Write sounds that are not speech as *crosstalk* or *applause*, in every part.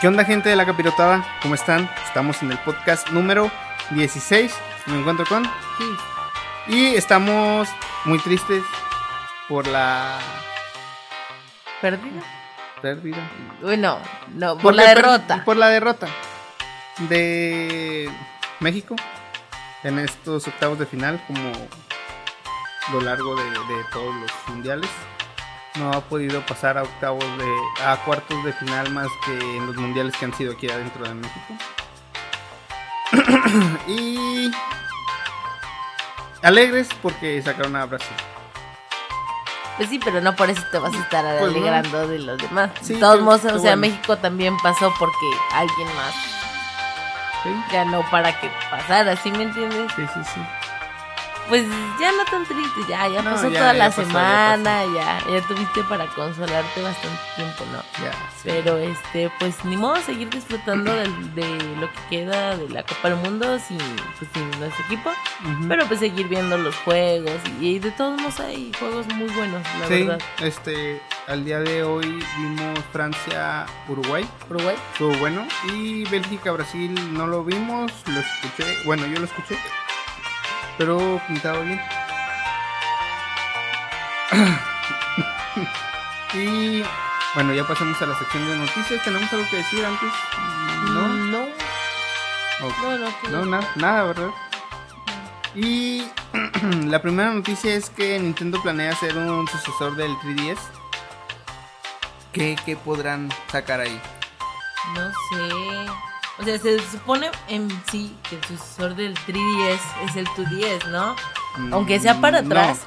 ¿Qué onda gente de la capirotada? ¿Cómo están? Estamos en el podcast número 16. Me encuentro con... Sí. Y estamos muy tristes por la ¿Perdida? pérdida. Bueno, no, por Porque la per- derrota. Por la derrota de México en estos octavos de final, como lo largo de, de todos los mundiales. No ha podido pasar a octavos de. a cuartos de final más que en los mundiales que han sido aquí adentro de México. *clears throat* y. Alegres porque sacaron a Brasil. Pues sí, pero no por eso te vas a estar Pues no. alegrando de los demás. Sí, de todos modos, o sea, bueno. México también pasó porque alguien más ¿Sí? ganó para que pasara, ¿sí me entiendes? Sí, sí, sí. Pues ya no tan triste, ya, ya No, pasó ya- toda ya la pasó, semana, ya, ya, tuviste para consolarte bastante tiempo, ¿no? Ya. sí. Pero este, pues ni modo seguir disfrutando de, lo que queda de la Copa del Mundo sin, pues, sin nuestro equipo. Pero pues seguir viendo los juegos y, de todos modos hay juegos muy buenos, la Sí, verdad. este, al día de hoy vimos Francia-Uruguay, Uruguay. estuvo bueno. Y Bélgica-Brasil no lo vimos, lo escuché, bueno, yo lo escuché, pero pintaba bien. *clears throat* y bueno, ya pasamos a la sección de noticias. ¿Tenemos algo que decir antes? ¿No? No. Ok. No, No, nada, nada, ¿verdad? Y *clears throat* la primera noticia es que Nintendo planea hacer un sucesor del 3DS. ¿Qué, qué podrán sacar ahí? No sé. O sea, se supone en sí que el sucesor del 3DS es el 2DS, ¿no? Aunque sea para Mm, atrás.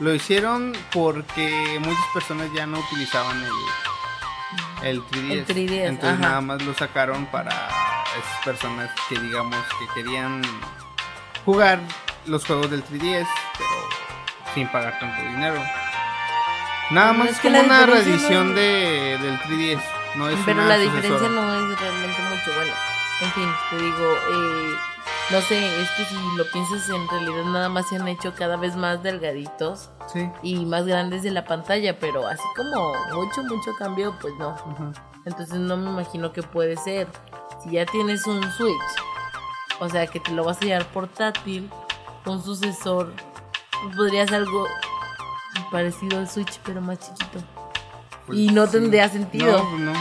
no. Lo hicieron porque muchas personas ya no utilizaban el, el 3DS. El 3DS, Entonces ajá. nada más lo sacaron para esas personas que digamos que querían jugar los juegos del 3DS, pero sin pagar tanto dinero. Nada más es como una reedición no- de, del 3DS. No es Pero una la diferencia no es realmente mucho. Bueno, en fin, te digo, eh, no sé, es que si lo piensas en realidad nada más se han hecho cada vez más delgaditos Sí. y más grandes de la pantalla, pero así como mucho, mucho cambio, pues no. Entonces no me imagino que puede ser. Si ya tienes un Switch, o sea que te lo vas a llevar portátil, un sucesor, podría ser algo parecido al Switch, pero más chiquito. Pues y no sí. tendría sentido. No, pues no.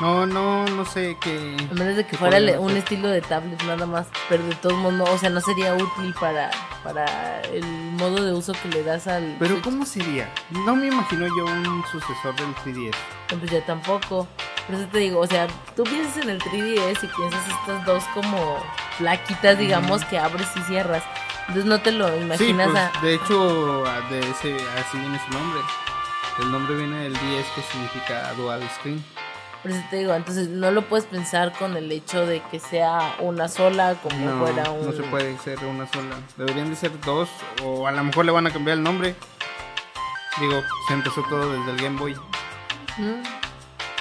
No, no, no sé qué. A menos de que fuera un hacer. estilo de tablet nada más, pero de todos modos, no, o sea, no sería útil para, para el modo de uso que le das al Pero. ¿cómo sería? No me imagino yo un sucesor del 3DS. Pues yo tampoco. Por eso te digo, o sea, tú piensas en el 3DS y piensas estas dos como plaquitas, digamos, que abres y cierras. Entonces no te lo Sí, imaginas pues, a... de hecho, de ese, así viene su nombre. El nombre viene del 10 que significa dual screen. Por eso te digo, entonces no lo puedes pensar con el hecho de que sea una sola como No, fuera un... no se puede ser una sola. Deberían de ser dos o a lo mejor le van a cambiar el nombre. Digo, se empezó todo desde el Game Boy. ¿Mm?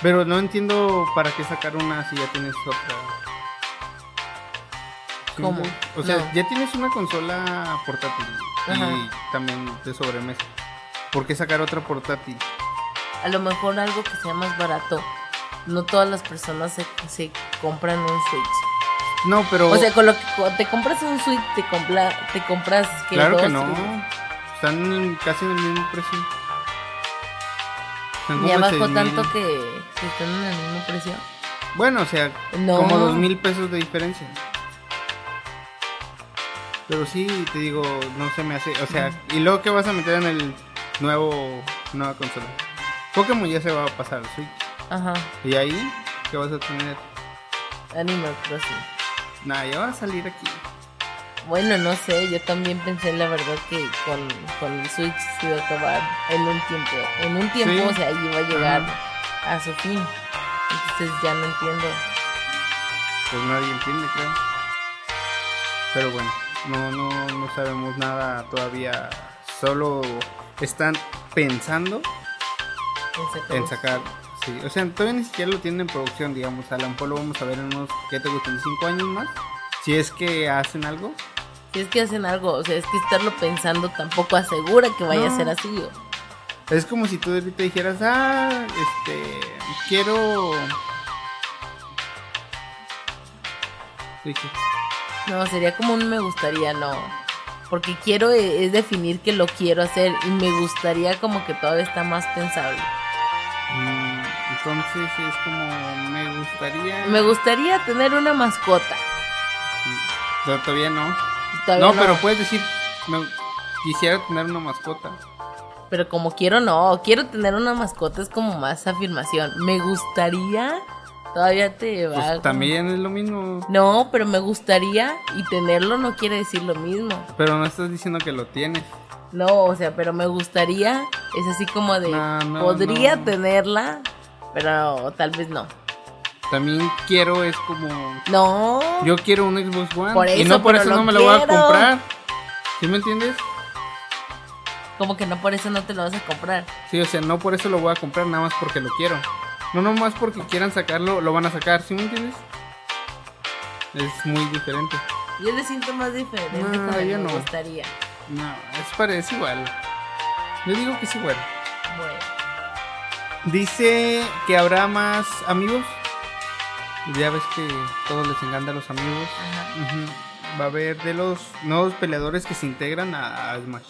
Pero no entiendo para qué sacar una si ya tienes otra. ¿Cómo? O sea, No. ya tienes una consola portátil Ajá. y también de sobremesa. ¿Por qué sacar otra portátil? A lo mejor algo que sea más barato. No todas las personas se, se compran un Switch. No, pero O sea, con lo que te compras un Switch, te, compra, te compras... ¿qué? claro que dos, no. tres. Están casi en el mismo precio. Están Ya bajó 6,000. tanto que, que están en el mismo precio. Bueno, o sea, No. como dos mil pesos de diferencia. Pero sí, te digo, no se me hace. O sea, ¿y luego qué vas a meter en el nuevo nueva consola? Pokémon ya se va a pasar al Switch. Ajá. ¿Y ahí qué vas a tener? Animal Crossing. Nada, ya va a salir aquí. Bueno, no sé, yo también pensé la verdad que con, con el Switch se iba a acabar en un tiempo. En un tiempo, Sí. o sea, iba a llegar a su fin. Entonces ya no entiendo. Pues nadie entiende, creo. Pero bueno, no, no, no sabemos nada todavía. Solo están pensando en sacar. Sí, o sea, todavía ni siquiera lo tienen en producción, digamos. A lo mejor lo vamos a ver en unos, ¿qué te gustan? ¿Cinco años más? Si es que hacen algo. Si es que hacen algo, o sea, es que estarlo pensando tampoco asegura que vaya No. a ser así. o- Es como si tú ahorita dijeras, ah, este, quiero No, sería como un me gustaría, no. Porque quiero e- es definir que lo quiero hacer y me gustaría como que todavía está más pensable. mm, entonces es como me gustaría. Me gustaría tener una mascota. Pero todavía no. Todavía no, pero puedes decir, me- quisiera tener una mascota. Pero como quiero, no. Quiero tener una mascota es como más afirmación. Me gustaría. Todavía te va. Pues como- también es lo mismo. No, pero me gustaría y tenerlo no quiere decir lo mismo. Pero no estás diciendo que lo tienes. No, o sea, pero me gustaría es así como de No, no, podría no. tenerla, pero tal vez no. También quiero es como. No. Yo quiero un Xbox One. Por y no por eso no me lo voy a comprar. ¿Sí me entiendes? Como que no por eso no te lo vas a comprar. Sí, o sea, no por eso lo voy a comprar, nada más porque lo quiero. No nomás porque quieran sacarlo, lo van a sacar, ¿sí me entiendes? Es muy diferente. Yo le siento más diferente No, yo me no. gustaría. No, es parece igual. Yo digo que es igual. Bueno. Dice que habrá más amigos. Ya ves que todos les encantan los amigos. Ajá. Va a haber de los nuevos peleadores que se integran a, a Smash.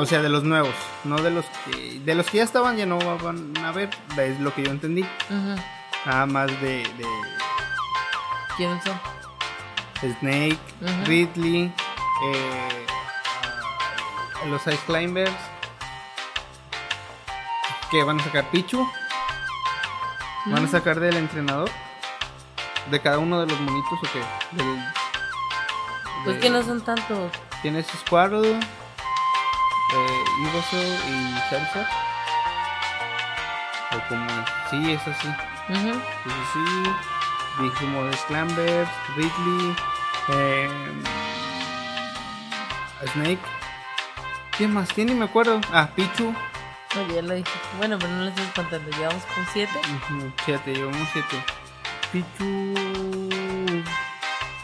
O sea, de los nuevos, no de los que de los que ya estaban ya no van a ver, es lo que yo entendí. Nada más de, de ¿Quiénes son? Snake. Ridley, eh, los Ice Climbers. Que van a sacar Pichu. Van a sacar del entrenador. De cada uno de los monitos o qué? Del, Pues de- que no son tantos. Tienes Squirtle, eh, Ivysaur y Charizard. O como es. Sí, es así. Ujú. Sí, sí, sí. Dijimos Clambers, Ridley, eh, Snake. ¿Quién más tiene? Me acuerdo. Ah, Pichu. Oye, ya lo dije. Bueno, pero no le estoy contando. Llevamos con siete. Ujú, Siete, llevamos siete. Pichu.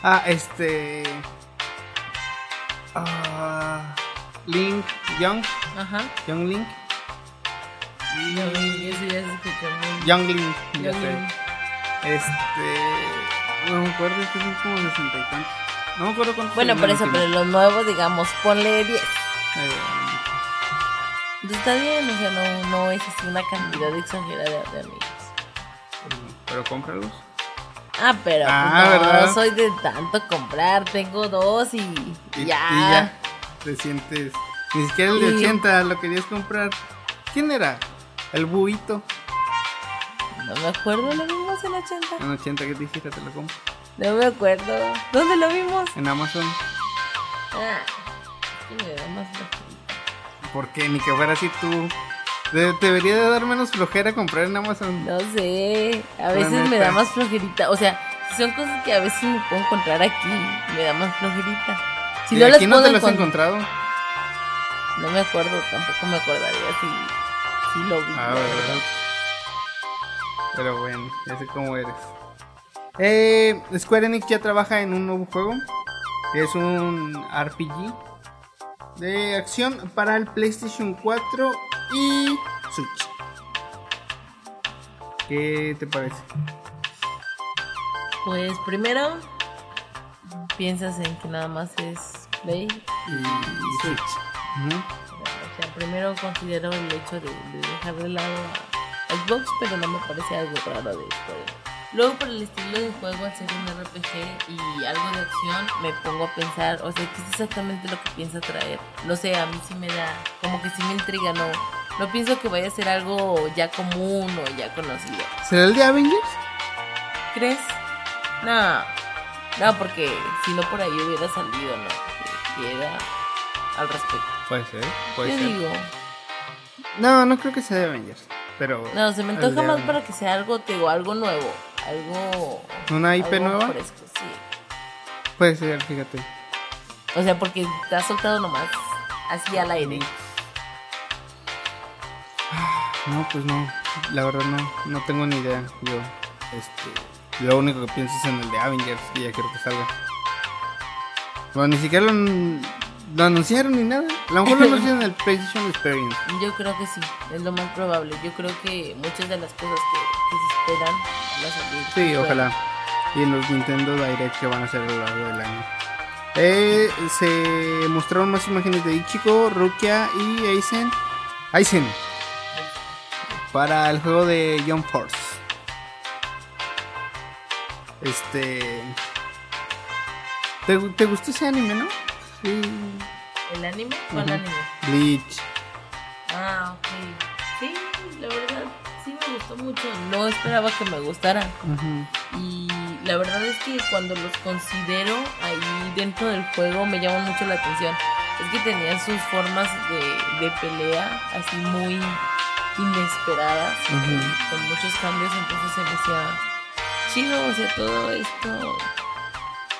Ah, este. Ah, Link, Young, Ajá. Young Link. Y- Ya vi, Eso ya se escuchó muy Young Link, ya Young sé. Link. Este. No me acuerdo, es que son como sesenta y tantos. No me acuerdo cuántos. Bueno, por eso, pero los nuevos, digamos, ponle 10. Eh, Entonces está bien, o sea, no, no es así una cantidad exagerada de amigos. pero cómpralos. Ah, pero Ah, pues, no ¿verdad? soy de tanto comprar, tengo dos y, Y ya. y ya te sientes. Ni siquiera el de Y- 80 lo querías comprar. ¿Quién era? El buito. No me acuerdo, lo vimos en 80. En 80 que te dijiste, te lo compro. No me acuerdo. ¿Dónde lo vimos? En Amazon. Ah, sí me da más flojera. Porque ni que fuera así tú. De- te debería de dar menos flojera comprar en Amazon. No sé, a veces me da más flojerita. O sea, son cosas que a veces me puedo encontrar aquí, me da más flojerita. Si ¿Y no aquí no te lo has encon- encontrado? No me acuerdo, tampoco me acordaría si, si lo vi. Ah, verdad. Pero bueno, ya sé cómo eres. Eh, Square Enix ya trabaja en un nuevo juego. Es un RPG de acción para el PlayStation 4 y Switch. ¿Qué te parece? Pues primero, piensas en que nada más es Play Y Switch. Ujú. O sea, primero considero el hecho de, de dejar de lado a Xbox, pero no me parece algo raro de esto. Luego por el estilo de juego, al ser un RPG y algo de acción, me pongo a pensar, o sea, ¿qué es exactamente lo que piensa traer? No sé, a mí sí me da, como que sí me intriga, no, no pienso que vaya a ser algo ya común o ya conocido. ¿Será el de Avengers? ¿Crees? No, no, porque si no por ahí hubiera salido, ¿no? Que, era al respecto. Puede ser, puede Yo ser. digo, No, no creo que sea de Avengers. Pero. No, se me antoja más para que sea algo, te digo, algo nuevo, algo... ¿Una IP algo nueva? fresco, sí. Puede ser, fíjate. O sea, porque te has soltado nomás así al aire. No, pues no. La verdad no, no tengo ni idea. Yo, este, lo único que pienso es en el de Avengers y ya quiero que salga. Bueno, ni siquiera lo, an- lo anunciaron ni nada. A lo mejor lo anunciaron en el PlayStation Experience. *laughs* Yo creo que sí, es lo más probable. Yo creo que muchas de las cosas que, que se esperan van a salir. Sí, Bueno, ojalá. y en los Nintendo Direct que van a ser a lo largo del año. Eh, se mostraron más imágenes de Ichigo, Rukia y Aizen. Aizen. Para el juego de Young Force. Este. ¿Te, te gustó ese anime, no? Sí. ¿El anime? ¿Cuál Ujú. anime? Bleach. Ah, ok. Sí, la verdad, sí me gustó mucho. No esperaba que me gustara. Y la verdad es que cuando los considero ahí dentro del juego me llaman mucho la atención. Es que tenían sus formas de, de pelea así muy inesperadas, con muchos cambios, entonces se me hacía chido, o sea, todo esto,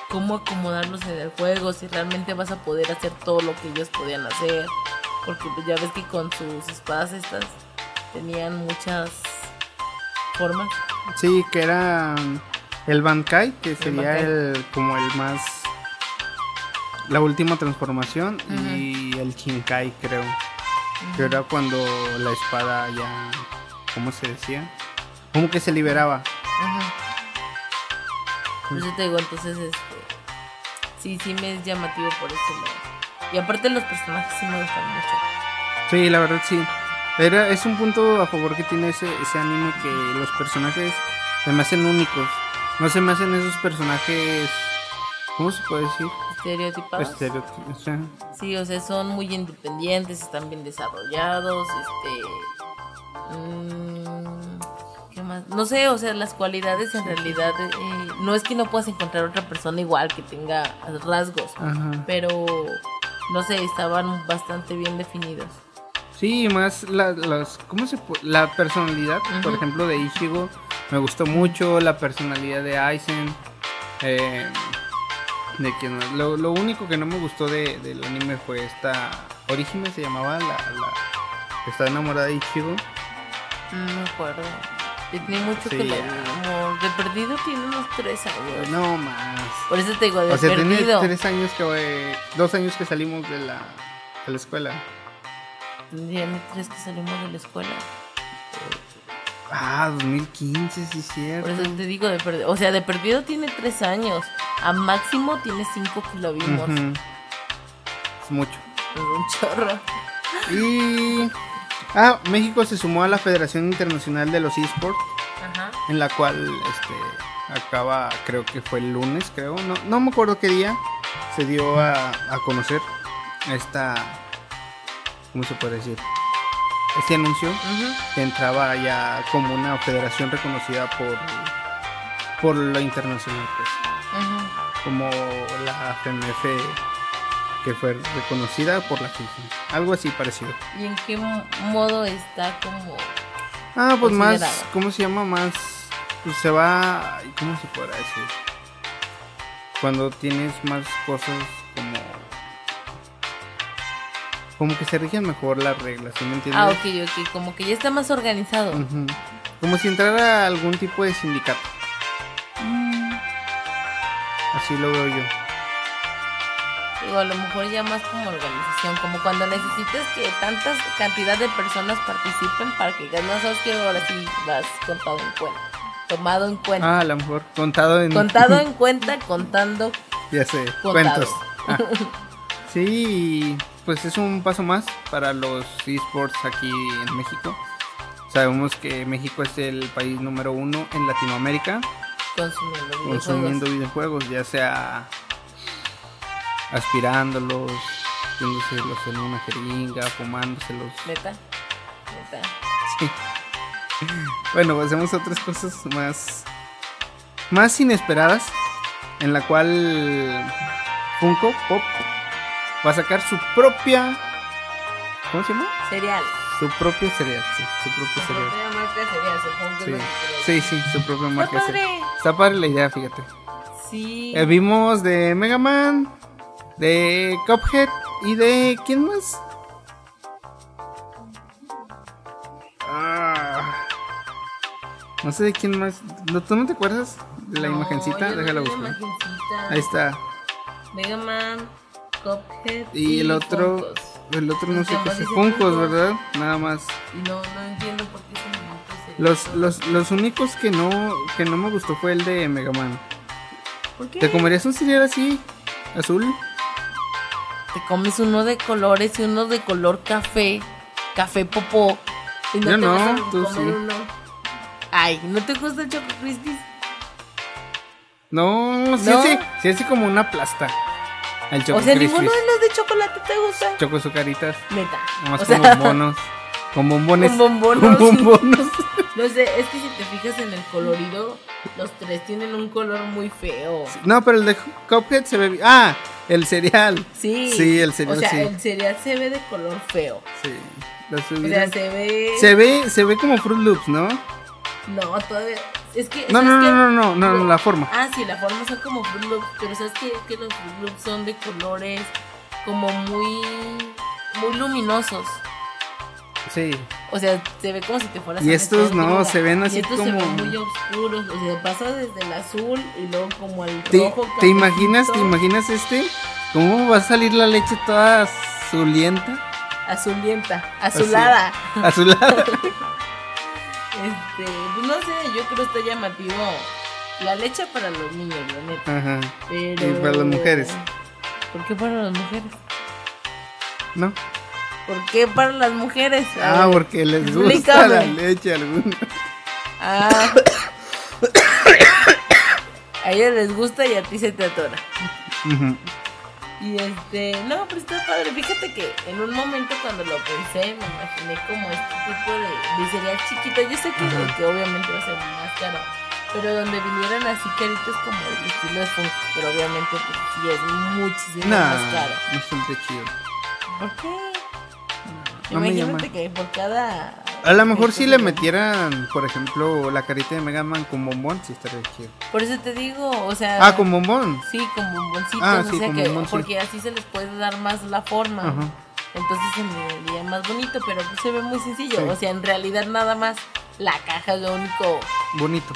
cómo acomodarlos en el juego, si realmente vas a poder hacer todo lo que ellos podían hacer, porque ya ves que con sus espadas estas tenían muchas formas. Sí, que era el Bankai, que sería Bankai. el como el más la última transformación y el Shinkai, creo. Que era cuando la espada ya ¿cómo se decía? Como que se liberaba. Ajá. Por eso te digo, entonces, este. Sí, sí me es llamativo por ese lado. Y aparte, los personajes sí me gustan mucho. Sí, la verdad sí. Era, es un punto a favor que tiene ese, ese anime que los personajes se me hacen únicos. No se me hacen esos personajes ¿cómo se puede decir? Estereotipados. Estereotipos. o sea, Sí, o sea, son muy independientes, están bien desarrollados, este... mm, ¿Qué más? No sé, o sea, las cualidades en realidad... eh, no es que no puedas encontrar otra persona igual que tenga rasgos, Ajá. pero... No sé, estaban bastante bien definidos. Sí, más la, las, ¿cómo se La personalidad, por ejemplo, de Ichigo me gustó mucho, la personalidad de Aizen, eh, de quien. Lo, lo único que no me gustó de, del anime fue esta, Orihime se llamaba, la, la que está enamorada de Ichigo. No me acuerdo. Tiene mucho Sí, que ya. como de perdido tiene unos tres años. No más. Por eso te digo, de O sea, tiene perdido. tres años que, eh, dos años que salimos de la, de la escuela. Tiene tres que salimos de la escuela. Ah, 2015, sí es cierto. Por eso te digo de perdido. O sea, de perdido tiene tres años. A máximo tiene cinco que lo vimos. Es mucho. Es un chorro. Y. Ah, México se sumó a la Federación Internacional de los Esports, Ajá. en la cual este, acaba, creo que fue el lunes, creo. No, no me acuerdo qué día se dio a, a conocer esta. ¿Cómo se puede decir? Este anuncio que entraba ya como una federación reconocida por, por lo internacional, pues. Como la FMF que fue reconocida por la FIFA. Algo así parecido. ¿Y en qué mo- modo está como Ah, pues más. ¿cómo se llama? Más, pues se va, ¿cómo se podrá decir? Cuando tienes más cosas como... Como que se rigen mejor las reglas, ¿sí me entiendes? Ah, ok, ok. Como que ya está más organizado. Como si entrara algún tipo de sindicato. Mm, Así lo veo yo. Digo, a lo mejor ya más como organización, como cuando necesites que tantas cantidad de personas participen para que no sabes que ahora sí vas contado en cuenta. Tomado en cuenta. Ah, a lo mejor contado en... Contado en *laughs* cuenta, contando. Ya sé, Contado. cuentos. Ah. *laughs* Sí, pues es un paso más para los esports aquí en México. Sabemos que México es el país número uno en Latinoamérica Consumiendo videojuegos. consumiendo videojuegos, ya sea aspirándolos, viéndoselos en una jeringa, fumándoselos. Neta. Neta. Sí. Bueno, hacemos otras cosas más más inesperadas en la cual Funko Pop va a sacar su propia ¿cómo se llama? Cereal. Su propio cereal, sí, su propio La cereal. propia marca de cereal, Sí, sí, sí, su propia marca de cereal. Está padre la idea, fíjate. Sí. Eh, vimos de Mega Man, de Cuphead y de ¿quién más? Ah, no sé de quién más. ¿No- ¿Tú no te acuerdas de la No, imagencita? no Déjala la buscar. Ahí está. Mega Man, Cuphead Y el otro, Funkos. el otro no sé qué es. Funkos. ¿verdad? Nada más. Y no, no entiendo por qué son bonitos Los, los, los únicos que no, que no me gustó fue el de Mega Man. ¿Por qué? ¿Te comerías un cereal así? ¿Azul? Te comes uno de colores y uno de color café, café popó. Y no Yo te no, vas a tú sí. uno. Ay, ¿no te gusta el Choco Crispies? No, sí, ¿No? sí, sí, así como una plasta. El Choco O sea, ninguno de los de chocolate te gusta. Choco sucaritas. Neta. Nomás o con sea, *laughs* bombonos. Con bombones. Con bombonos. Con bombonos. *laughs* No sé, es que si te fijas en el colorido, los tres tienen un color muy feo. No, pero el de Cuphead se ve. Ah, el cereal. Sí. Sí, el cereal, O sea, sí. el cereal se ve de color feo. Sí. O sea, se ve. Se ve, se ve como Fruit Loops, ¿no? No, todavía. Es que. No, ¿sabes no, qué? no, no, no, no, no, la forma. Ah, sí, la forma son como Fruit Loops, pero ¿sabes qué? Que los Fruit Loops son de colores como muy. muy luminosos. Sí. O sea, se ve como si te fueras Y estos no, se ven así y estos como- se ven muy oscuros. O sea, pasa desde el azul y luego como al ¿Te, rojo. te imaginas, te imaginas este? ¿Cómo va a salir la leche toda azulienta? Azulienta, azulada. Azulada. *laughs* Este, pues no sé, yo creo que está llamativo. La leche para los niños, la neta. Ajá. Pero... Y para las mujeres. ¿Por qué para las mujeres? ¿No? ¿Por qué para las mujeres? A Ah, ver, porque les gusta explícame. la leche a algunos. Ah. *coughs* A ellos les gusta y a ti se te atora. Ujú. Y este, no, pero está padre. Fíjate que en un momento cuando lo pensé, me imaginé como este tipo de, cereal chiquito. Yo sé que, Ajá. que obviamente va a ser más caro, pero donde vinieran así caritos como el estilo de Funko, pero obviamente pues, sí es muchísimo Nah, más caro. no siente chido. ¿Por qué? No me. Imagínate que por cada. A lo mejor si le metieran por ejemplo, la carita de Mega Man con bombón, sí estaría chido. Por eso te digo, o sea. Ah, con bombón. Sí, con bomboncitos, Ah, o sea con que, bombón, sí. porque así se les puede dar más la forma. Ajá. Entonces se me vería más bonito, pero pues se ve muy sencillo. Sí. O sea, en realidad nada más la caja es lo único. Bonito.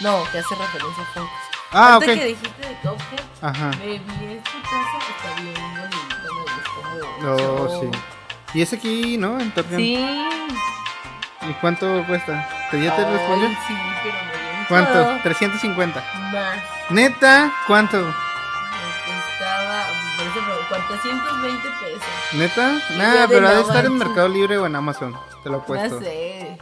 No, que hace referencia a Funkos. Ah, Ahorita ok. que dijiste de Cuphead, Ajá. me vi esta taza, está bien bonita, me Oh, gustó sí. Y es aquí, ¿no? En Torreón. Sí. ¿Y cuánto cuesta? ¿Te ya te respondió? Sí, pero me dio ¿Cuánto? todo. 350. Más. ¿Neta? ¿Cuánto? Me costaba, ejemplo, 420 pesos. ¿Neta? Nada, pero ha de estar en. Mercado Libre o en Amazon. Te lo he puesto. No sé.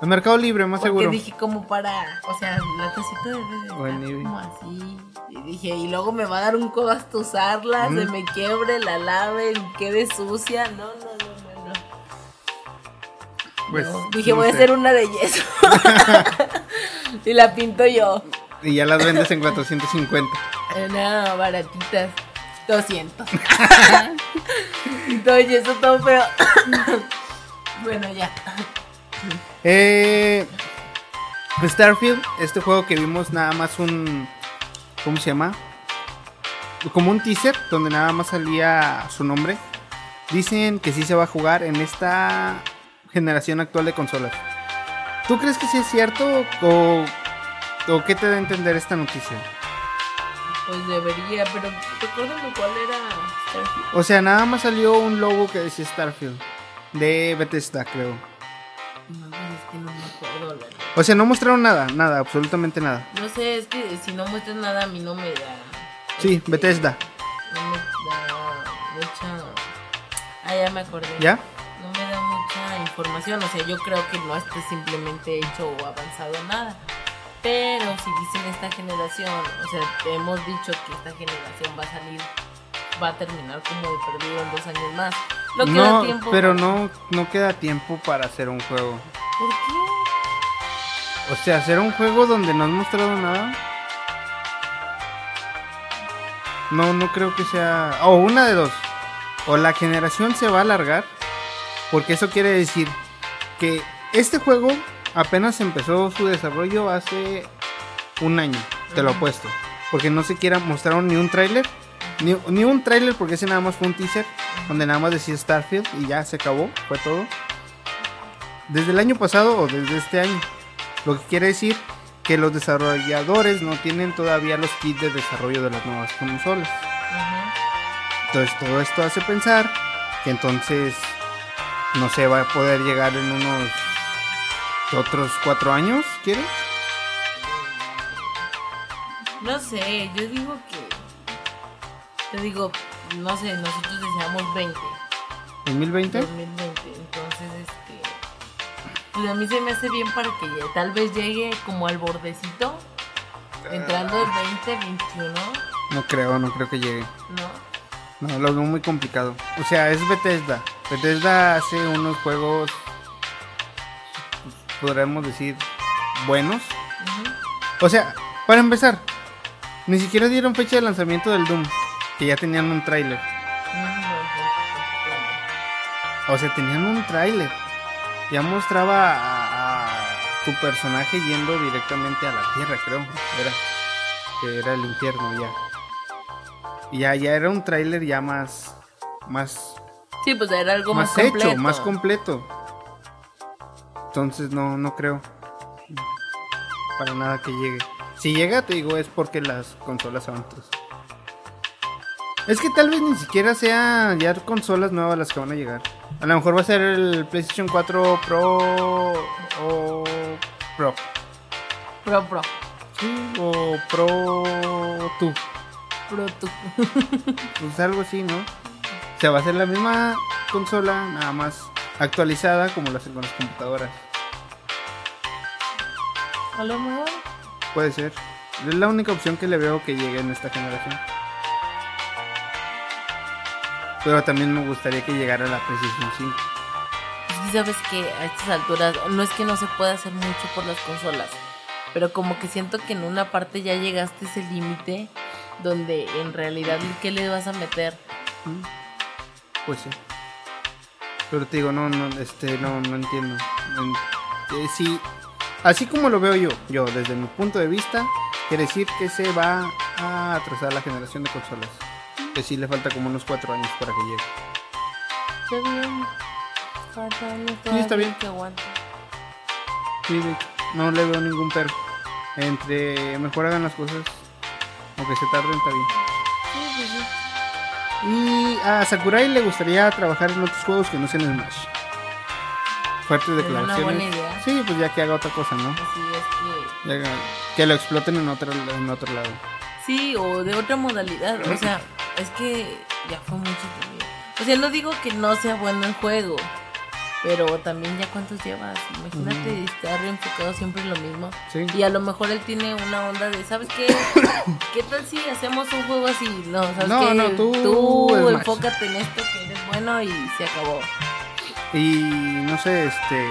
En Mercado Libre, más Porque seguro. dije como para, o sea, la tacita debe de como así. Y dije, y luego me va a dar un codo hasta usarla, Mm. se me quiebre, la lave, quede sucia. No, no, no. Pues. Dije, no voy a hacer una de yeso. *laughs* y la pinto yo. Y ya las vendes en 450. Eh, No, baratitas. 200. y *laughs* todo yeso, todo feo. *coughs* bueno, ya. Eh, Starfield, este juego que vimos nada más un... ¿Cómo se llama? Como un teaser donde nada más salía su nombre. Dicen que sí se va a jugar en esta generación actual de consolas. ¿Tú crees que sí es cierto o, o qué te da a entender esta noticia? Pues debería, pero recuérdame cuál era Starfield. O sea, nada más salió un logo que decía Starfield. De Bethesda, creo. No, pues es que no me acuerdo, la. O sea, no mostraron nada, nada, absolutamente nada. No sé, es que si no muestras nada a mí no me da. Sí, este, Bethesda. No me da mucha. Ah, ya me acordé. ¿Ya? Información. O sea, yo creo que no esté simplemente hecho o avanzado nada. Pero si dicen esta generación, o sea, te hemos dicho que esta generación va a salir, va a terminar como de perdido en dos años más. No queda No, tiempo. pero para- no, no queda tiempo para hacer un juego. ¿Por qué? O sea, hacer un juego donde no han mostrado nada. No, no creo que sea. O una de dos. O la generación se va a alargar. Porque eso quiere decir que este juego apenas empezó su desarrollo hace un año. Te lo apuesto. Porque no siquiera mostraron ni un tráiler. Ni, ni un tráiler porque ese nada más fue un teaser. Donde nada más decía Starfield y ya se acabó. Fue todo. Desde el año pasado o desde este año. Lo que quiere decir que los desarrolladores no tienen todavía los kits de desarrollo de las nuevas consolas. Entonces todo esto hace pensar que entonces no se va a poder llegar en unos otros cuatro años, ¿quiere? No sé, yo digo que. Te digo, no sé, nosotros deseamos 20. ¿2020? 2020. Entonces, este. Pues a mí se me hace bien para que llegue- tal vez llegue como al bordecito. Entrando el 2021, No creo, no creo que llegue. ¿no? No, lo veo muy complicado. O sea, es Bethesda. Bethesda hace unos juegos, pues, podríamos decir, buenos. O sea, para empezar, ni siquiera dieron fecha de lanzamiento del Doom, que ya tenían un tráiler. O sea, tenían un tráiler. Ya mostraba a, a tu personaje yendo directamente a la Tierra, creo. Era que era el infierno ya. Ya, ya era un tráiler ya más, más, Sí, pues era algo más, más hecho, más completo. Entonces no, no creo para nada que llegue. Si llega, te digo, es porque las consolas son otras. Es que tal vez ni siquiera sean ya consolas nuevas las que van a llegar. A lo mejor va a ser el PlayStation 4 Pro o Pro. Pro, pro. Sí, o Pro 2. Pro tú. *laughs* Pues algo así, ¿no? O sea, va a ser la misma consola, nada más actualizada como lo hacen con las computadoras. A lo mejor. Puede ser. Es la única opción que le veo que llegue en esta generación. Pero también me gustaría que llegara la PlayStation 5. Sí, sabes que a estas alturas no es que no se pueda hacer mucho por las consolas, pero como que siento que en una parte ya llegaste a ese límite donde en realidad ¿qué le vas a meter? Mm. Pues sí. Pero te digo, no, no, este, no, no entiendo. En- eh, sí, así como lo veo yo, yo desde mi punto de vista, quiere decir que se va a atrasar la generación de consolas. Que sí le falta como unos cuatro años para que llegue. Está bien. Años está bien. Que aguante. Sí, no le veo ningún pero. Entre mejor hagan las cosas, aunque se tarden, está bien. Sí, pues sí. Y a Sakurai le gustaría trabajar en otros juegos que no sean Smash. Fuertes Es una declaraciones. buena idea. Sí, pues ya que haga otra cosa, ¿no? Así es que. Ya que- lo exploten en otro, en otro lado. Sí, o de otra modalidad. O sea, es que ya fue mucho también. O sea, no digo que no sea bueno el juego. Pero también ya cuántos llevas. Imagínate estar enfocado siempre en lo mismo. Sí. Y a lo mejor él tiene una onda de, ¿sabes qué? *coughs* ¿Qué tal si hacemos un juego así? No, ¿sabes No, qué? no, tú, enfócate en esto que eres bueno y se acabó. Y no sé, este.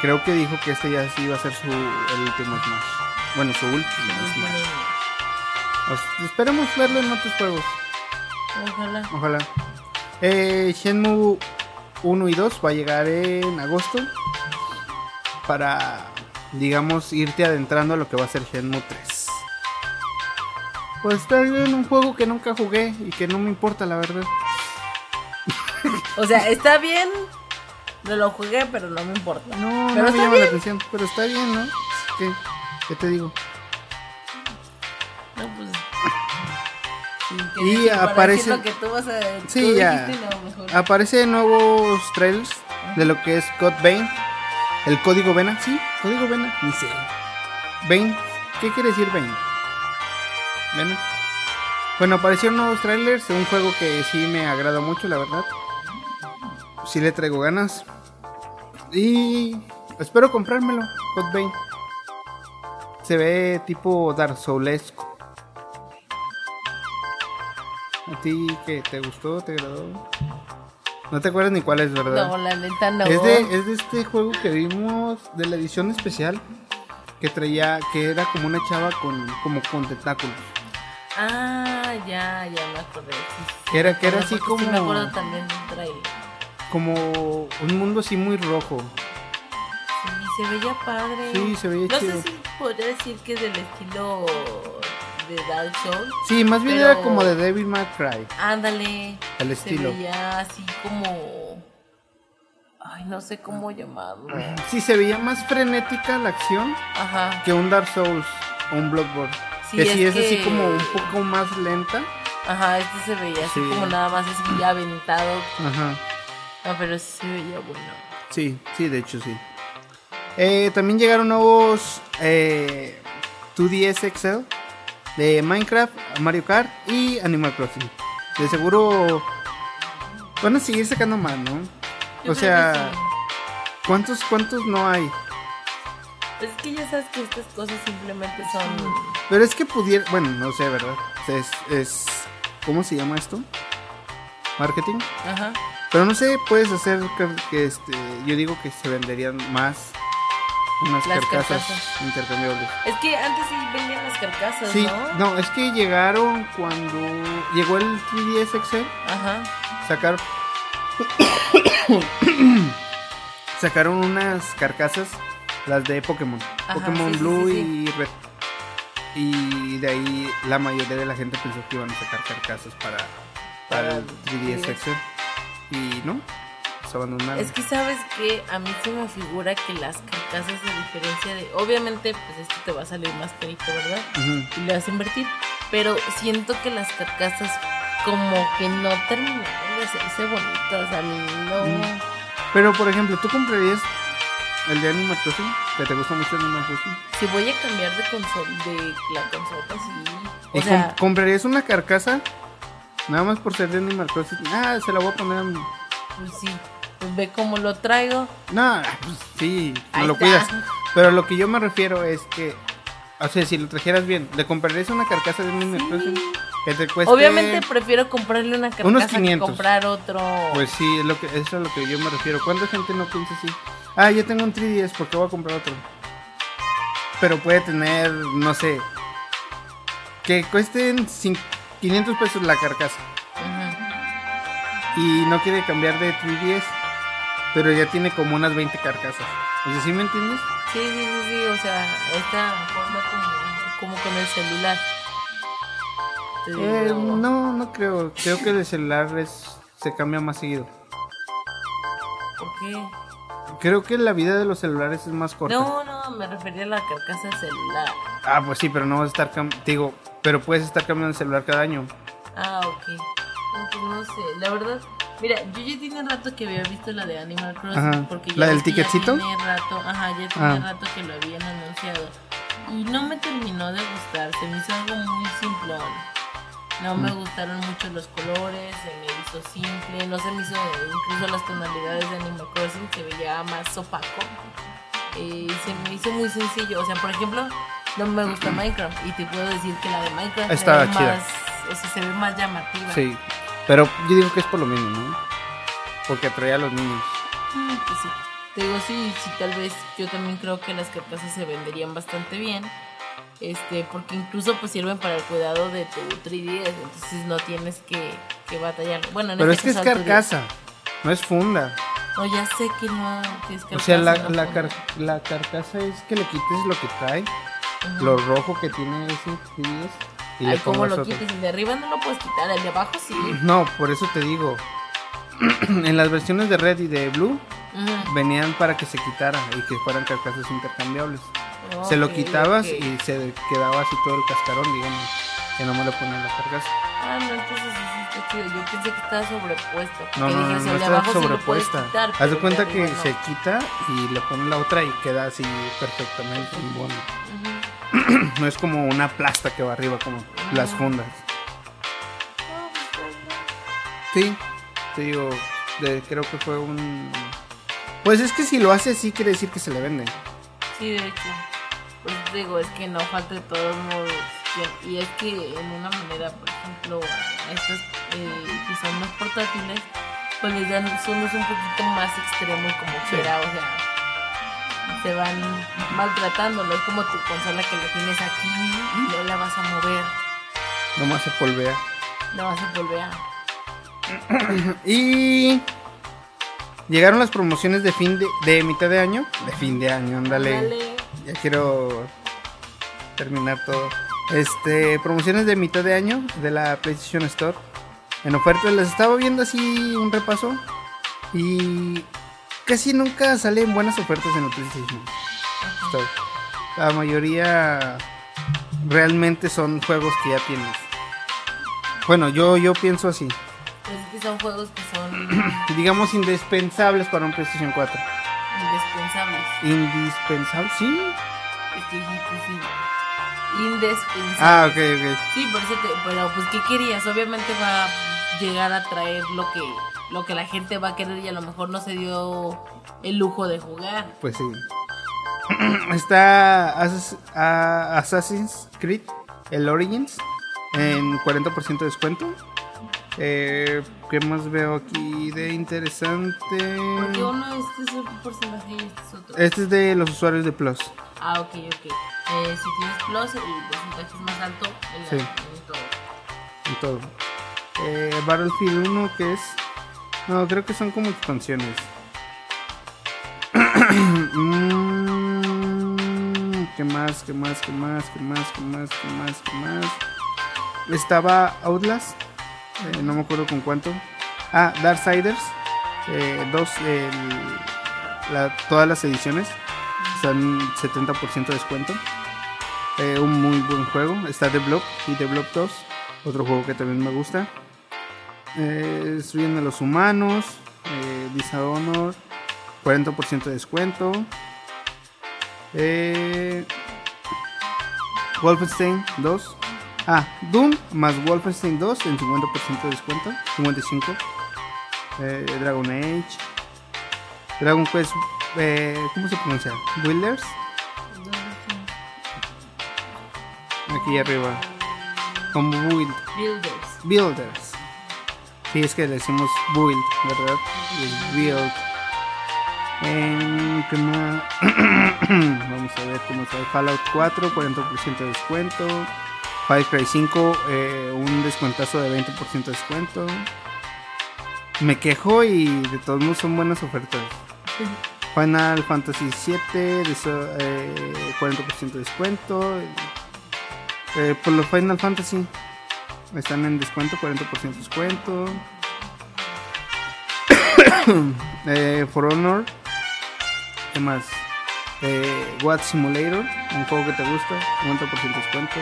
Creo que dijo que este ya sí iba a ser su el último Smash. Bueno, su último Smash. Sea, esperemos verlo en otros juegos. Ojalá. Ojalá. Eh, Shenmue 1 y 2 va a llegar en agosto. Para, digamos, irte adentrando a lo que va a ser Shenmue 3. Pues está bien, un juego que nunca jugué y que no me importa, la verdad. O sea, está bien. No lo jugué, pero no me importa. No, pero no me llama bien. la atención, pero está bien, ¿no? ¿Qué, qué te digo? Y aparece- lo que tú vas a. Sí, tú ya. Aparecen nuevos trailers de lo que es Code Vein. El código Vena, sí, código Vena, ni sé. Vein, ¿qué quiere decir Vein? Vena. Bueno, aparecieron nuevos trailers de un juego que sí me agrada mucho, la verdad. Sí le traigo ganas. Y espero comprármelo, Code Vein. Se ve tipo Dark Soulesco. Ti qué? ¿Te gustó? ¿Te agradó? No te acuerdas ni cuál es, ¿verdad? No, la neta no. Es, de, es de este juego que vimos de la edición especial que traía, que era como una chava con, como con tentáculos. Ah, ya, ya me acordé. sí, Que era, que era así porque sí me acuerdo como, también del trailer. como un mundo así muy rojo. Sí, se veía padre. Sí, se veía No chido. sé si podría decir que es del estilo de Dark Souls. Sí, más bien era como de Devil May Cry, Ándale. el Se estilo. veía así como. Ay, no sé cómo llamarlo. Sí, se veía más frenética la acción Ajá. que un Dark Souls o un Bloodborne. Sí, que sí es así como un poco más lenta. Ajá, este se veía así Sí. como nada más así ya aventado. Ajá. No, pero sí se veía bueno. Sí, sí, de hecho sí. Eh, también llegaron nuevos eh, 2DS XL, de Minecraft, Mario Kart y Animal Crossing. De seguro van a seguir sacando más, ¿no? Yo o sea, sí. ¿cuántos, ¿cuántos no hay? Es que ya sabes que estas cosas simplemente son. Pero es que pudiera, bueno, no sé, ¿verdad? Es, es, ¿cómo se llama esto? Marketing. Ajá. Pero no sé, puedes hacer que, que, este, yo digo que se venderían más unas Las carcasas, carcasas. intercambiables. Es que antes sí vendían las carcasas, Sí, ¿no? no, es que llegaron cuando llegó el 3DS XL, Ajá. sacaron *coughs* sacaron unas carcasas, las de Pokémon, Ajá, Pokémon sí, Blue sí, y Red. Y de ahí la mayoría de la gente pensó que iban a sacar carcasas para, para el 3DS 3DS. XL. Y no, abandonaron. Es que sabes que a mí se me figura que las carcasas, a diferencia de. Obviamente, pues esto te va a salir más carito, ¿verdad? Y le vas a invertir. Pero siento que las carcasas, como que no terminaron de hacerse bonitas. A mí no. Mm. Pero por ejemplo, ¿tú comprarías el de Animal Crossing? ¿Que te gusta mucho Animal Crossing? Si voy a cambiar de consola, de la consola, sí. ¿Y O com- sea, comprarías una carcasa? Nada más por ser de Animal Crossing. Ah, se la voy a poner a mi... pues sí. Pues ve cómo lo traigo. No, pues sí, no lo está. cuidas. Pero lo que yo me refiero es que, o sea, si lo trajeras bien, ¿le comprarías una carcasa de Animal Sí. Que te cueste... Obviamente prefiero comprarle una carcasa Unos que 500. comprar otro. Pues sí, es lo que, eso es a lo que yo me refiero. ¿Cuánta gente no piensa así? Ah, yo tengo un 3DS, ¿por qué voy a comprar otro? Pero puede tener, no sé, que cuesten cin- 500 pesos la carcasa. Y no quiere cambiar de 3DS, pero ya tiene como unas 20 carcasas. O sea, ¿sí me entiendes? Sí, sí, sí, sí, o sea, esta forma como, como con el celular. Eh, no, no creo. Creo que el celular es, se cambia más seguido. ¿Por qué? Creo que la vida de los celulares es más corta. No, no, me refería a la carcasa del celular. Ah, pues sí, pero no vas a estar cam- digo, pero puedes estar cambiando el celular cada año. Ah, ok. No, pues no sé, la verdad. Mira, yo ya tiene rato que había visto la de Animal Crossing. Ajá. Porque ya ¿La del que ya ticketcito? Tiene rato, ajá, ya tiene Ah. rato que lo habían anunciado. Y no me terminó de gustar, se me hizo algo muy simplón. No me Mm. gustaron mucho los colores, se me hizo simple, no se me hizo incluso las tonalidades de Animal Crossing, se veía más opaco. Eh, se me hizo muy sencillo, o sea, por ejemplo, no me gusta Minecraft y te puedo decir que la de Minecraft chida. más, o sea, se ve más llamativa. Sí, pero yo digo que es por lo mismo, ¿no? Porque atrae a los niños. Mm, pues sí. Te digo, sí, sí, tal vez yo también creo que las carcasas se venderían bastante bien. Este, porque incluso pues sirven para el cuidado de tu 3DS, entonces no tienes que, que batallar. Bueno, en Pero es este que es tu 3DS. carcasa, no es funda. No, ya sé que no que es O carcasa. sea, la, no la, car- la carcasa es que le quites lo que trae, Ujú. lo rojo que tiene ese 3DS y Ay, le ¿cómo pongas lo quites? El de arriba no lo puedes quitar, el de abajo sí. No, por eso te digo. *clears throat* en las versiones de Red y de Blue venían para que se quitara y que fueran carcasas intercambiables. se lo quitabas y se quedaba así todo el cascarón, digamos. Que no me lo ponen la carcasa. Ah, no, entonces sí está chido. Yo pensé que estaba sobrepuesto. No, no, no, no está sobrepuesta. quitar, Haz de cuenta que no. se quita y le ponen la otra y queda así perfectamente en bono. Ujú. *clears throat* No es como una plasta que va arriba como las fundas. Ah, bueno. Sí, te digo, de- creo que fue un... Pues es que si lo hace así quiere decir que se le vende. Sí, de hecho. Pues digo, es que no falta de todos modos. Y- es que en una manera, por ejemplo, a estos eh, que son más portátiles, pues les dan son es un poquito más extremo como Sí. quiera, o sea, se van maltratando, no es como tu consola que la tienes aquí y no la vas a mover, Nomás se polvea. no vas a volver a... *clears throat* Y llegaron las promociones de fin de, de mitad de año. De fin de año, ándale. Dale. Ya quiero terminar todo. Este, promociones de mitad de año de la PlayStation Store. En oferta les estaba viendo así un repaso. Y casi nunca salen buenas ofertas en el PlayStation. La mayoría realmente son juegos que ya tienes. Bueno, yo, yo pienso así. Pues es que son juegos que son *clears throat* Digamos indispensables para un PlayStation 4. indispensables. Indispensable, sí. Es que dijiste sí. indispensable. Ah, ok, ok. Sí, por eso te, pero pues ¿qué querías? Obviamente va a llegar a traer lo que lo que la gente va a querer y a lo mejor no se dio el lujo de jugar. Pues sí. *clears throat* Está Assassin's Creed, el Origins, en 40% de descuento. Eh, ¿Qué más veo aquí de interesante? Porque uno este es un porcentaje y este es otro. Este es de los usuarios de Plus. Ah, ok, ok. Eh, si tienes plus, el porcentaje es más alto en, la, Sí. en todo. en todo. Eh, Battlefield 1, que es. No, creo que son como expansiones. *clears throat* Mm, ¿Qué más? ¿Qué más? ¿Qué más? ¿Qué más? ¿Qué más? ¿Qué más? ¿Qué más? Estaba Outlast. eh, no me acuerdo con cuánto. Ah, Darksiders. Eh, dos. el- todas las ediciones. Están 70% de descuento. Eh, un muy buen juego. Está The Blob y The Blob 2. Otro juego que también me gusta. Eh, Destruyendo a los humanos. Eh, Dishonored. 40% de descuento. Eh, Wolfenstein 2. Ah, Doom más Wolfenstein 2 en 50% de descuento. 55. Eh, Dragon Age. Dragon Quest. eh, ¿Cómo se pronuncia? Builders. Aquí arriba. Como build. Builders. Builders. Sí, es que le decimos build, ¿verdad? Build. En, ¿qué más? *clears throat* Vamos a ver cómo está. Fallout 4, 40% de descuento. Far Cry 5, eh, un descuentazo de 20% de descuento. Me quejo y de todos modos son buenas ofertas. Final Fantasy 7, de so- eh, 40% de descuento. Eh, por los Final Fantasy están en descuento, 40% de descuento. *coughs* eh, For Honor, ¿qué más? Eh, What Simulator, un juego que te gusta, 50% de descuento.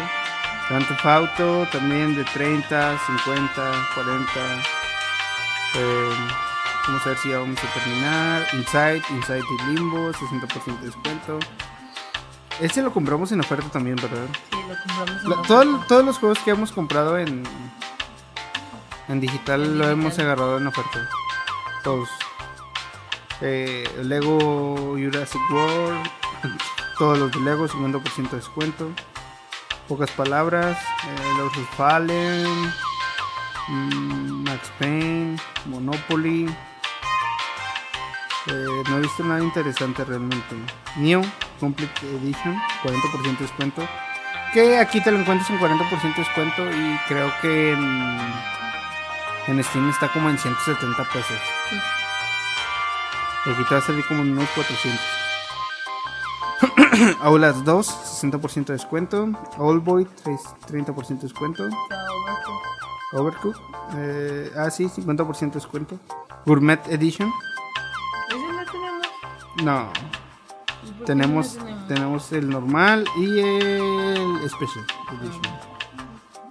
Grand Theft Auto, también de 30, 50, 40. Eh, vamos a ver si ya vamos a terminar. Inside, Inside y Limbo, 60% de descuento. Este lo compramos en oferta también, ¿verdad? Lo compramos en La- oferta. todo- todos los juegos que hemos comprado en, en digital En lo digital. hemos agarrado en oferta. Todos. Eh, Lego Jurassic World. *laughs* Todos los de Lego, 50% de descuento. Pocas palabras. Eh, of Fallen. mm, Max Payne. Monopoly. Eh, no he visto nada interesante realmente. Neo Complete Edition, 40% de descuento. Que aquí te lo encuentras en 40% de descuento y creo que en, en Steam está como en 170 pesos. Y aquí te va a salir como en unos 400. *clears throat* Aulas 2, 60% de descuento. Allboy, 30% de descuento. Overcooked, eh, ah, sí, 50% de descuento. Gourmet Edition, Ese no tenemos. no. ¿Y por qué Tenemos, no tenemos? el normal y el Special Edition.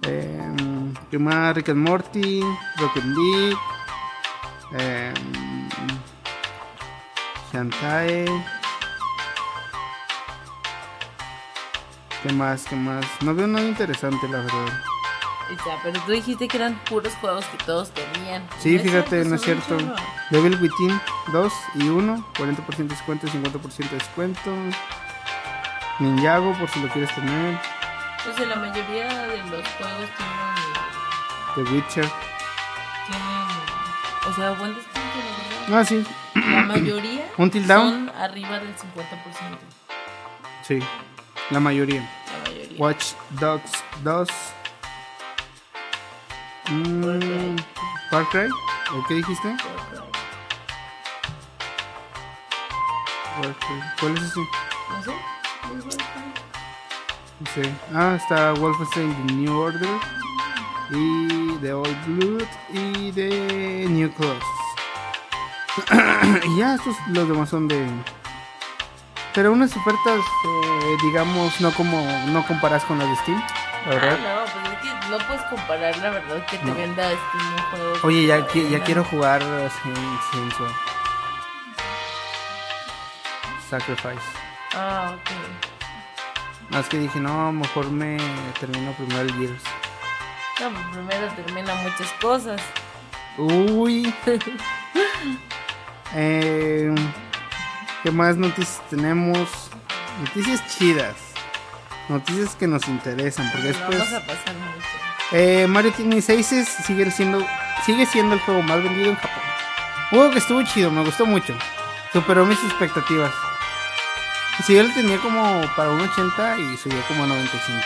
Em, ¿Qué más? Rick and Morty, Rocket League, em, Shantae. ¿Qué más? ¿Qué más? No veo nada interesante, la verdad. Está, pero tú dijiste que eran puros juegos que todos tenían. Sí, No fíjate, no es cierto. Devil Within 2 y 1, 40% de descuento y 50% de descuento. Ninjago, por si lo quieres tener. O sea, la mayoría de los juegos tienen. The Witcher. tienen o sea, buen descuento, la verdad. Ah, sí. La mayoría *clears throat* Until Dawn. son arriba del 50%. Sí, la mayoría. La mayoría. Watch Dogs 2. Mm, Far Cry. ¿O ¿Qué dijiste? Far Cry. ¿Cuál es ese? No sé. Sé. Ah, está Wolfenstein The New Order. Y The Old Blood. Y The New Colossus. *clears throat* y ya, estos los demás son de. Pero unas ofertas, eh, digamos, no como no comparas con las de Steam, la Ah, verdad. no, pues es que no puedes comparar la verdad que te No. venda Steam un juego. Oye, ya, que qui- ya quiero jugar sin, sin su- Sacrifice. Ah, ok. Más que dije, no, mejor me termino primero el Gears. No, pues primero termina muchas cosas. Uy. *laughs* Eh, ¿Qué más noticias tenemos? Noticias chidas. Noticias que nos interesan. Porque después. vamos a pasar mucho. Eh, Mario Tennis Aces sigue siendo, sigue siendo el juego más vendido en Japón. Un juego que estuvo chido, me gustó mucho. Superó mis expectativas. Si yo le tenía como para un 80 y subió como a 95.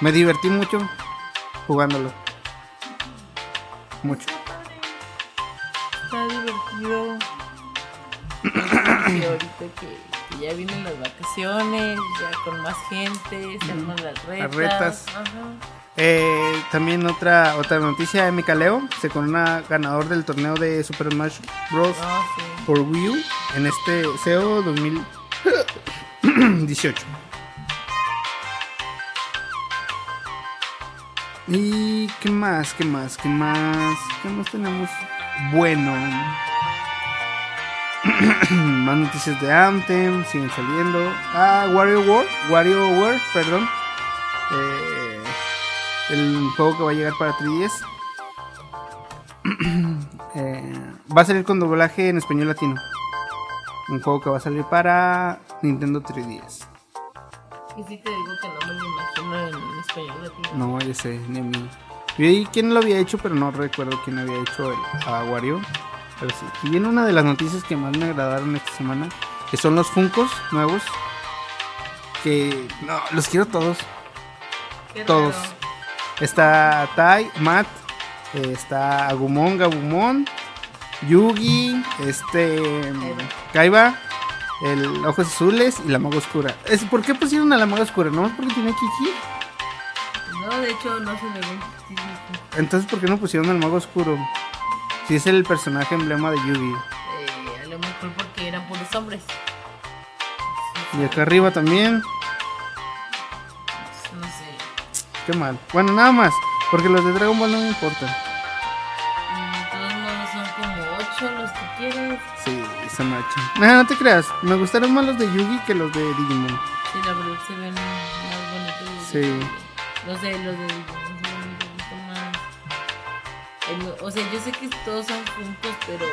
Me divertí mucho jugándolo. Mucho. Está divertido. *clears throat* Y ahorita que, que ya vienen las vacaciones, ya con más gente, se arman las retas. retas. Ajá. Eh, también otra otra noticia de Micaleo, se corona ganador del torneo de Super Smash Bros. Ah, sí. por Wii U en este SEO *clears throat* 2018. ¿Y qué más? ¿Qué más? ¿Qué más? ¿Qué más tenemos? Bueno. *clears throat* más noticias de Anthem, siguen saliendo. Ah, WarioWare, WarioWare, perdón. Eh, el juego que va a llegar para 3DS. *clears throat* Eh, va a salir con doblaje en español latino. Un juego que va a salir para Nintendo 3DS. Y sí te digo que no me lo imagino en español latino. No, ya sé, ni a mí. Vi quién lo había hecho, pero no recuerdo quién había hecho el, a Wario. Pero sí. Y viene una de las noticias que más me agradaron esta semana, que son los Funcos nuevos. Que no, los quiero todos. Qué todos. raro. Está Tai, Matt, eh, está Agumon, Gabumon, Yugi, este Kaiba, el Ojos Azules y la Maga Oscura. Es, ¿Por qué pusieron a la Maga Oscura? ¿No? porque tiene Kiki? No, de hecho no se le ve. Entonces, ¿por qué no pusieron al Mago Oscuro? Si es el personaje emblema de Yugi. Eh, a lo mejor porque eran puros hombres. Y acá arriba también. No sé. Qué mal. Bueno, nada más. Porque los de Dragon Ball no me importan. No, no te creas. Me gustaron más los de Yugi que los de Digimon. Sí, la verdad se ven más bonitos. Sí. No sé, los de Digimon se ven un poquito más. El- o sea, yo sé que todos son juntos, pero.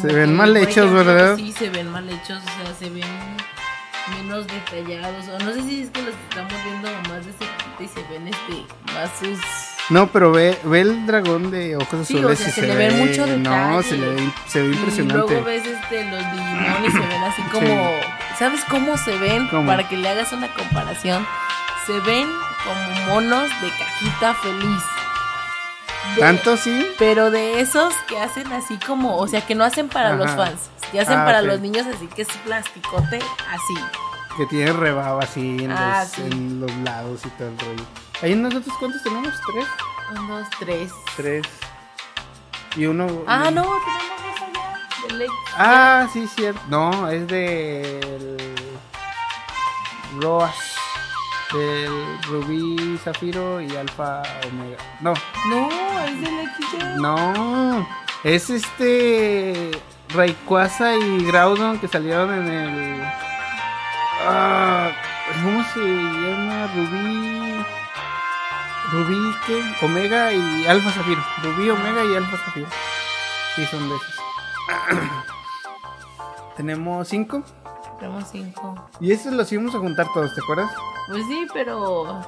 Se que, ven mal hechos, ejemplo, ¿verdad? Sí, se ven mal hechos, o sea, se ven menos detallados. O no sé si es que los estamos viendo más de cerquita y se ven este más sus. No, pero ve, ve el dragón de ojos Sí, o azules sea, y se se, le ve ve mucho No, detalle. se le ve, se ve Y impresionante. luego ves este, los Digimon y se ven así como. ¿Sabes cómo se ven? ¿Cómo? Para que le hagas una comparación. Se ven como monos de cajita feliz. De- ¿Tanto sí? Pero de esos que hacen así como. O sea, que no hacen para los fans. Que hacen Ah, para los niños así que es plasticote, así. Que tiene rebaba así en, Ah, los, sí. en los lados y todo el rollo. ¿Ahí nosotros cuántos tenemos? ¿Tres? Un, dos, tres. Tres. Y uno... Ah, no, tenemos dos allá. De Lake. Ah, sí, cierto. No, es del... Roas. Del Rubí, Zafiro y Alfa Omega. No, No, es del XY. no. Es este... Rayquaza y Groudon que salieron en el... Ah, ¿Cómo se llama? Rubí... Rubí, ¿qué? Omega y Alfa Zafiro. Rubí, Omega y Alfa Zafiro. Sí, son de esos. *clears throat* Tenemos cinco. Tenemos cinco. Y estos los íbamos a juntar todos, ¿te acuerdas? Pues sí, pero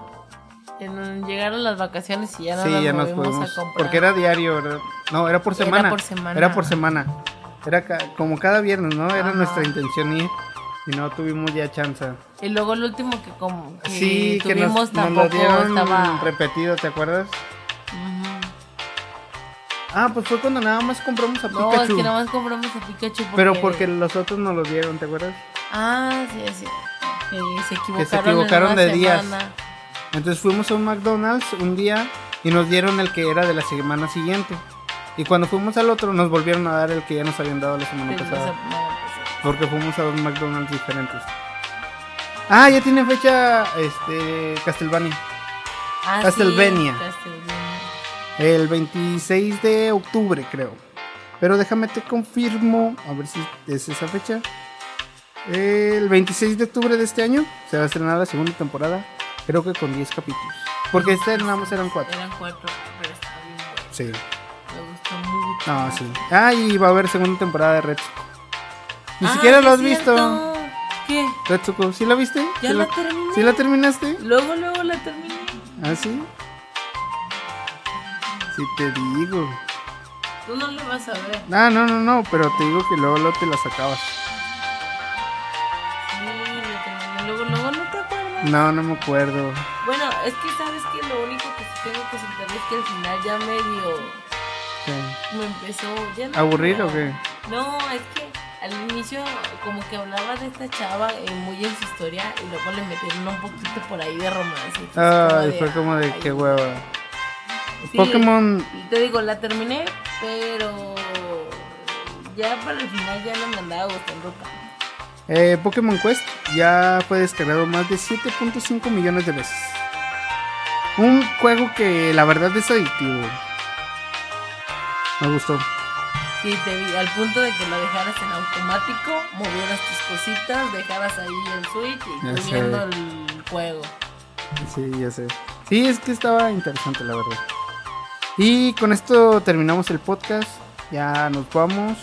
en- llegaron las vacaciones y ya no sí, ya nos movimos podemos. a comprar. Porque era diario, ¿verdad? No, era por Era semana. por semana. Era por semana. Era ca- como cada viernes, ¿no? Era Ajá. nuestra intención ir. Y no tuvimos ya chance. Y luego el último que, como, que Sí, que nos, tuvimos nos tampoco lo dieron estaba. repetido, ¿te acuerdas? Ah, pues fue cuando nada más compramos a No, es Pikachu. que nada más compramos a Pikachu. Porque... Pero porque los otros nos los dieron, ¿te acuerdas? Ah, sí, sí. Que se equivocaron, se equivocaron de días. semana. Entonces fuimos a un McDonald's un día y nos dieron el que era de la semana siguiente. Y cuando fuimos al otro nos volvieron a dar el que ya nos habían dado la semana Pero pasada. semana pasada. Porque fuimos a dos McDonald's diferentes. Ah, ya tiene fecha este Castlevania. Ah, sí, Castlevania. Castlevania. El 26 de octubre, creo. Pero déjame te confirmo. A ver si es esa fecha. El 26 de octubre de este año se va a estrenar la segunda temporada. Creo que con 10 capítulos. Porque este nada más eran 4. Eran cuatro, pero está bien. Sí. Me gustó mucho. No, sí. Ah, y va a haber segunda temporada de Retsuko. Ni Ah, siquiera lo has visto. cierto. ¿Qué? Retsuko, ¿sí la viste? Ya ¿Sí la terminé. ¿Sí la terminaste? Luego, luego la terminé. ¿Ah, sí? Sí te digo. Tú no lo vas a ver. Ah, no, no, no, pero te digo que luego, luego te la sacabas. Sí, la terminé. Luego, luego no te acuerdas. No, no me acuerdo. Bueno, es que sabes que lo único que tengo que soltar es que al final ya medio ¿Qué? me empezó. Ya no ¿Aburrir o qué? No, es que al inicio como que hablaba de esta chava eh, muy en su historia y luego le metieron un poquito por ahí de romance. y fue como Ay, fue como de ay. qué hueva. Sí, Pokémon, Te digo, la terminé, pero ya para el final ya no me andaba gustando tanto. eh, Pokémon Quest ya fue descargado más de 7.5 millones de veces. Un juego que la verdad es adictivo. Me gustó. Sí, te vi, al punto de que lo dejaras en automático, movieras tus cositas, dejaras ahí el Switch y viendo el juego. Sí, ya sé. Sí, es que estaba interesante, la verdad. Y con esto terminamos el podcast. Ya nos vamos.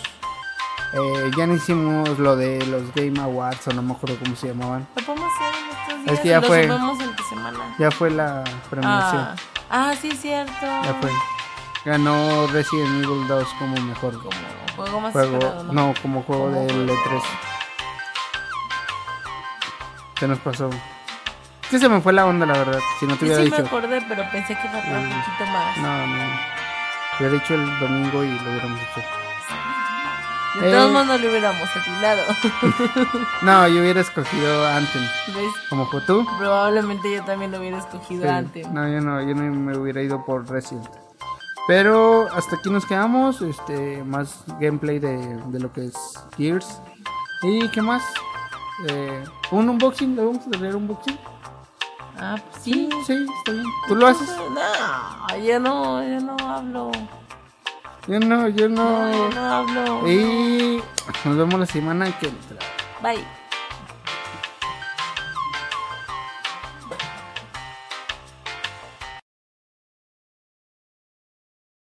Eh, ya no hicimos lo de los Game Awards, o no me acuerdo cómo se llamaban. Lo podemos hacer en estos días Es que ya y lo fue. subimos entre semana. Ya fue la premiación. Ah, ah, sí, cierto. Ya fue. Ganó Resident Evil 2 como mejor Como juego más juego. esperado, ¿no? No, como juego juego. E3. ¿Qué nos pasó? Es que se me fue la onda, la verdad. Si no te Sí, hubiera sí me dicho. acordé, pero pensé que faltaba un Mm. poquito más. No, no. Te hubiera dicho el domingo y lo hubiéramos hecho. De Eh. todos modos no lo hubiéramos atilado. *laughs* No, yo hubiera escogido Anthem. ¿Ves? Como fue tú. Probablemente yo también lo hubiera escogido Sí. antes. No, yo no, yo no me hubiera ido por Resident. Pero hasta aquí nos quedamos. Este, más gameplay de, de lo que es Gears. ¿Y qué más? Eh, un unboxing, ¿le vamos a hacer un unboxing? Ah, pues sí. Sí, está bien. ¿Tú lo haces? No, yo no, yo no hablo. Yo no, yo No, no. yo no hablo. Y nos vemos la semana que entra. Bye.